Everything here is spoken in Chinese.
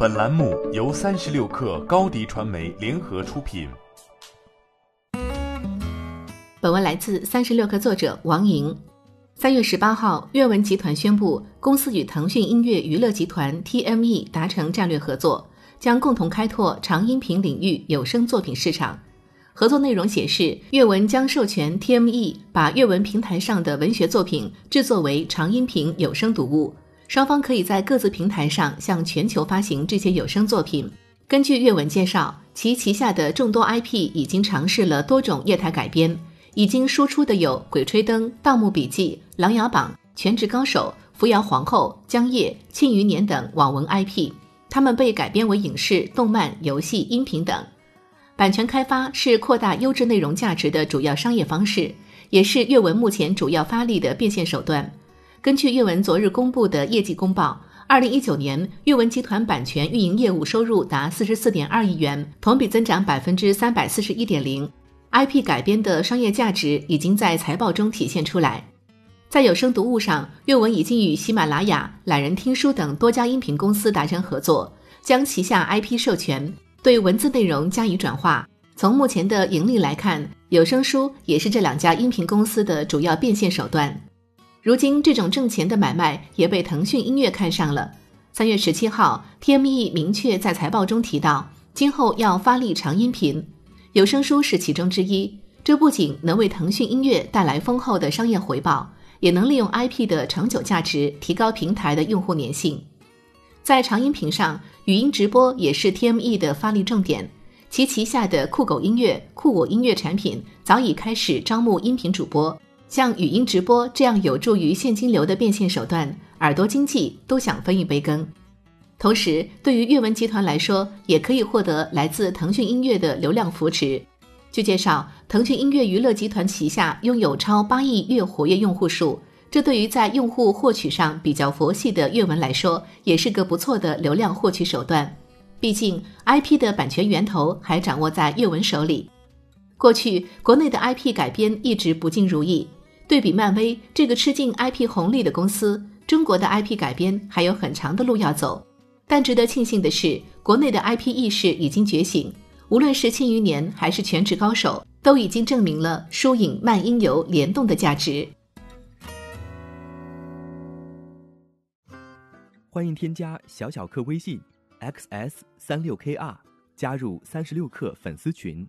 本栏目由三十六氪高低传媒联合出品。本文来自三十六氪作者王莹。三月十八号，阅文集团宣布，公司与腾讯音乐娱乐集团 TME 达成战略合作，将共同开拓长音频领域有声作品市场。合作内容显示，阅文将授权 TME 把阅文平台上的文学作品制作为长音频有声读物，双方可以在各自平台上向全球发行这些有声作品。根据阅文介绍，其旗下的众多 IP 已经尝试了多种业态改编，已经输出的有《鬼吹灯》《盗墓笔记》《琅琊榜》《全职高手》《扶摇皇后》《江夜》《庆余年》等网文 IP，它们被改编为影视、动漫、游戏、音频等。版权开发是扩大优质内容价值的主要商业方式，也是阅文目前主要发力的变现手段。根据阅文昨日公布的业绩公报，二零一九年阅文集团版权运营业务收入达四十四点二亿元，同比增长百分之三百四十一点零。IP 改编的商业价值已经在财报中体现出来。在有声读物上，阅文已经与喜马拉雅、懒人听书等多家音频公司达成合作，将旗下 IP 授权。对文字内容加以转化。从目前的盈利来看，有声书也是这两家音频公司的主要变现手段。如今，这种挣钱的买卖也被腾讯音乐看上了。三月十七号，TME 明确在财报中提到，今后要发力长音频，有声书是其中之一。这不仅能为腾讯音乐带来丰厚的商业回报，也能利用 IP 的长久价值，提高平台的用户粘性。在长音频上，语音直播也是 TME 的发力重点。其旗下的酷狗音乐、酷我音乐产品早已开始招募音频主播。像语音直播这样有助于现金流的变现手段，耳朵经济都想分一杯羹。同时，对于阅文集团来说，也可以获得来自腾讯音乐的流量扶持。据介绍，腾讯音乐娱乐集团旗下拥有超八亿月活跃用户数。这对于在用户获取上比较佛系的阅文来说，也是个不错的流量获取手段。毕竟，IP 的版权源头还掌握在阅文手里。过去，国内的 IP 改编一直不尽如意。对比漫威这个吃尽 IP 红利的公司，中国的 IP 改编还有很长的路要走。但值得庆幸的是，国内的 IP 意识已经觉醒。无论是《庆余年》还是《全职高手》，都已经证明了疏影漫音游联动的价值。欢迎添加小小客微信，xs 三六 kr，加入三十六氪粉丝群。